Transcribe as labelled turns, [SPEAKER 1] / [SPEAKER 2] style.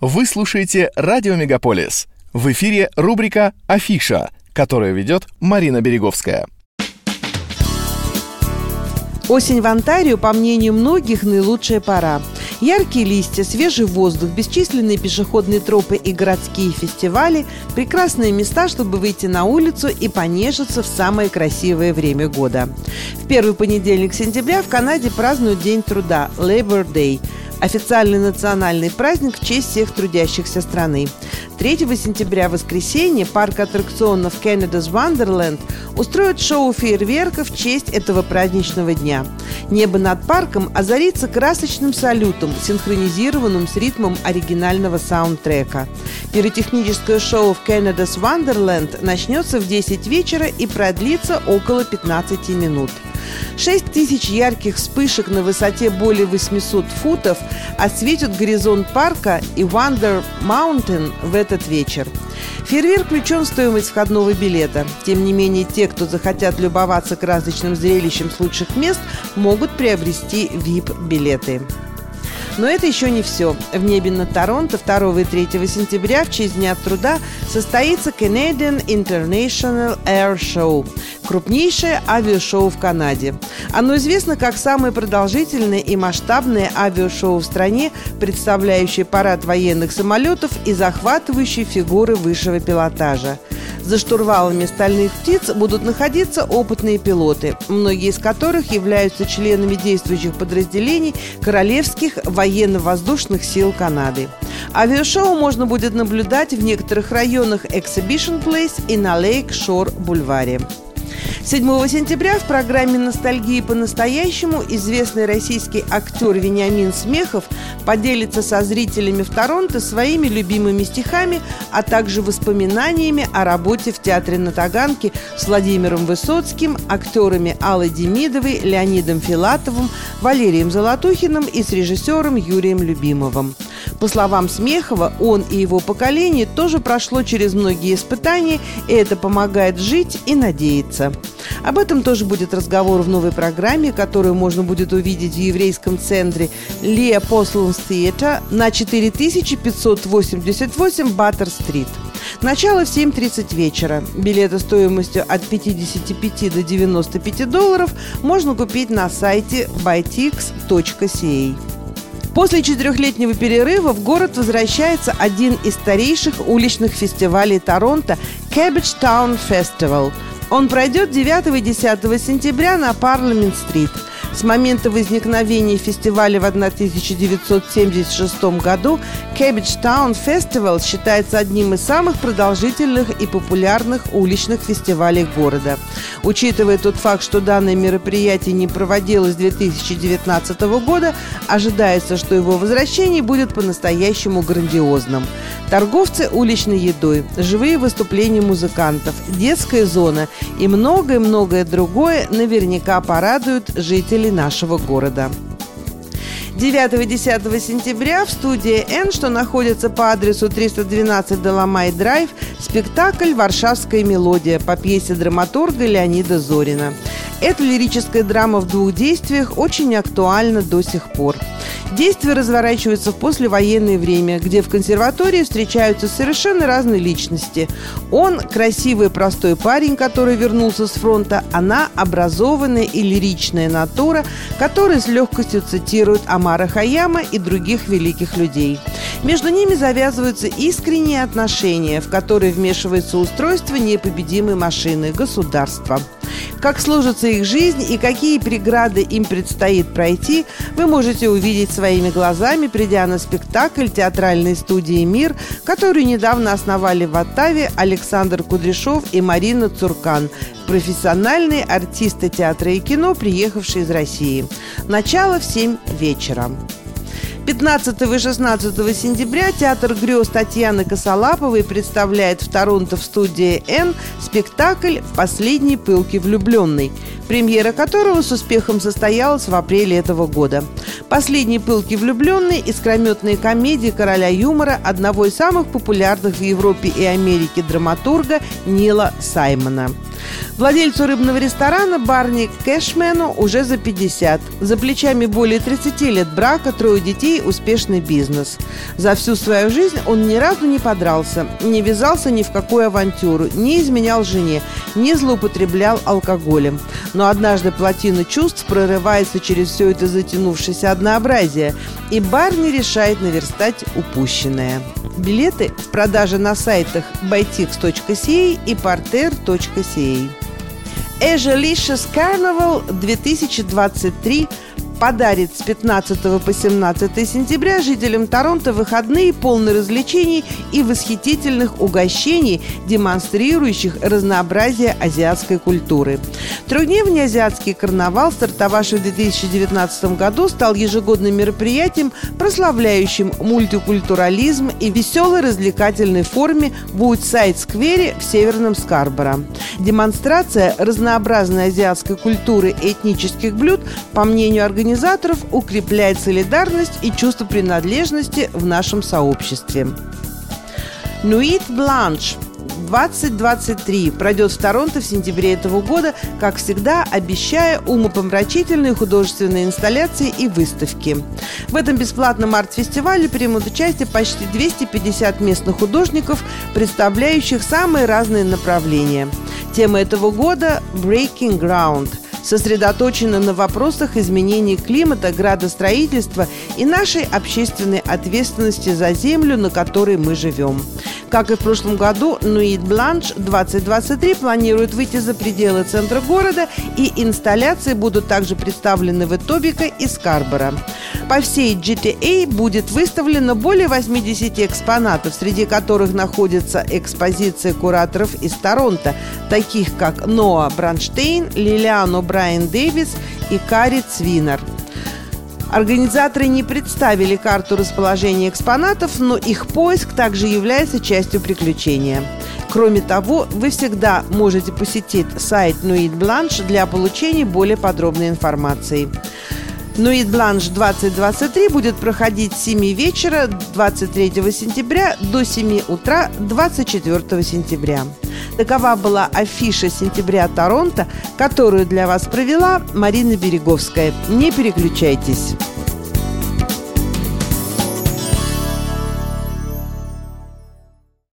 [SPEAKER 1] Вы слушаете «Радио Мегаполис». В эфире рубрика «Афиша», которую ведет Марина Береговская.
[SPEAKER 2] Осень в Онтарио, по мнению многих, наилучшая пора. Яркие листья, свежий воздух, бесчисленные пешеходные тропы и городские фестивали – прекрасные места, чтобы выйти на улицу и понежиться в самое красивое время года. В первый понедельник сентября в Канаде празднуют День труда – Labor Day – официальный национальный праздник в честь всех трудящихся страны. 3 сентября, воскресенье, парк аттракционов Canada's Wonderland устроит шоу фейерверков в честь этого праздничного дня. Небо над парком озарится красочным салютом, синхронизированным с ритмом оригинального саундтрека. Пиротехническое шоу в Canada's Wonderland начнется в 10 вечера и продлится около 15 минут. 6 тысяч ярких вспышек на высоте более 800 футов осветят горизонт парка и Wonder Mountain в этот вечер. Фейерверк включен в стоимость входного билета. Тем не менее, те, кто захотят любоваться красочным зрелищем с лучших мест, могут приобрести VIP-билеты. Но это еще не все. В небе над Торонто 2 и 3 сентября в честь Дня труда состоится Canadian International Air Show – крупнейшее авиашоу в Канаде. Оно известно как самое продолжительное и масштабное авиашоу в стране, представляющее парад военных самолетов и захватывающие фигуры высшего пилотажа. За штурвалами стальных птиц будут находиться опытные пилоты, многие из которых являются членами действующих подразделений Королевских военно-воздушных сил Канады. Авиашоу можно будет наблюдать в некоторых районах Exhibition Place и на Лейк Шор бульваре. 7 сентября в программе «Ностальгии по-настоящему» известный российский актер Вениамин Смехов поделится со зрителями в Торонто своими любимыми стихами, а также воспоминаниями о работе в Театре на Таганке с Владимиром Высоцким, актерами Аллой Демидовой, Леонидом Филатовым, Валерием Золотухиным и с режиссером Юрием Любимовым. По словам Смехова, он и его поколение тоже прошло через многие испытания, и это помогает жить и надеяться. Об этом тоже будет разговор в новой программе, которую можно будет увидеть в еврейском центре Лея Посланс Theatre на 4588 Баттер-стрит. Начало в 7.30 вечера. Билеты стоимостью от 55 до 95 долларов можно купить на сайте bytix.ca. После четырехлетнего перерыва в город возвращается один из старейших уличных фестивалей Торонто – Cabbage Town Festival. Он пройдет 9 и 10 сентября на Парламент-стрит – с момента возникновения фестиваля в 1976 году Cabbage Town Festival считается одним из самых продолжительных и популярных уличных фестивалей города. Учитывая тот факт, что данное мероприятие не проводилось с 2019 года, ожидается, что его возвращение будет по-настоящему грандиозным. Торговцы уличной едой, живые выступления музыкантов, детская зона и многое-многое другое наверняка порадуют жителей нашего города. 9-10 сентября в студии «Н», что находится по адресу 312 Доломай Драйв, спектакль «Варшавская мелодия» по пьесе драматурга Леонида Зорина. Эта лирическая драма в двух действиях очень актуальна до сих пор. Действие разворачивается в послевоенное время, где в консерватории встречаются совершенно разные личности. Он – красивый простой парень, который вернулся с фронта, она – образованная и лиричная натура, которая с легкостью цитирует Амара Хаяма и других великих людей. Между ними завязываются искренние отношения, в которые вмешивается устройство непобедимой машины – государства. Как сложится их жизнь и какие преграды им предстоит пройти, вы можете увидеть своими глазами, придя на спектакль театральной студии «Мир», которую недавно основали в Оттаве Александр Кудряшов и Марина Цуркан, профессиональные артисты театра и кино, приехавшие из России. Начало в 7 вечера. 15 и 16 сентября театр грез Татьяны Косолаповой представляет в Торонто в студии «Н» спектакль «В последней пылке влюбленный», премьера которого с успехом состоялась в апреле этого года. «Последний пылки влюбленный» – искрометная комедия короля юмора одного из самых популярных в Европе и Америке драматурга Нила Саймона. Владельцу рыбного ресторана Барни Кэшмену уже за 50. За плечами более 30 лет брака, трое детей, успешный бизнес. За всю свою жизнь он ни разу не подрался, не вязался ни в какую авантюру, не изменял жене, не злоупотреблял алкоголем. Но однажды плотина чувств прорывается через все это затянувшееся однообразие, и Барни решает наверстать упущенное. Билеты в продаже на сайтах bytix.ca и parter.ca. Эжелicious Carnival 2023 подарит с 15 по 17 сентября жителям Торонто выходные полные развлечений и восхитительных угощений, демонстрирующих разнообразие азиатской культуры. Трехдневный азиатский карнавал, стартовавший в 2019 году, стал ежегодным мероприятием, прославляющим мультикультурализм и веселой развлекательной форме в Уитсайд-сквере в Северном Скарборо. Демонстрация разнообразной азиатской культуры и этнических блюд, по мнению организации, организаторов укрепляет солидарность и чувство принадлежности в нашем сообществе. Нуит Бланш 2023 пройдет в Торонто в сентябре этого года, как всегда, обещая умопомрачительные художественные инсталляции и выставки. В этом бесплатном арт-фестивале примут участие почти 250 местных художников, представляющих самые разные направления. Тема этого года – «Breaking Ground» – сосредоточена на вопросах изменения климата, градостроительства и нашей общественной ответственности за землю, на которой мы живем. Как и в прошлом году, Нуит Бланш 2023 планирует выйти за пределы центра города, и инсталляции будут также представлены в Этобико и Скарборо. По всей GTA будет выставлено более 80 экспонатов, среди которых находится экспозиция кураторов из Торонто, таких как Ноа Бранштейн, Лилиано Брайан Дэвис и Кари Цвинер. Организаторы не представили карту расположения экспонатов, но их поиск также является частью приключения. Кроме того, вы всегда можете посетить сайт Nuit Blanche для получения более подробной информации. Нуит Бланш 2023 будет проходить с 7 вечера 23 сентября до 7 утра 24 сентября. Такова была афиша сентября Торонто, которую для вас провела Марина Береговская. Не переключайтесь.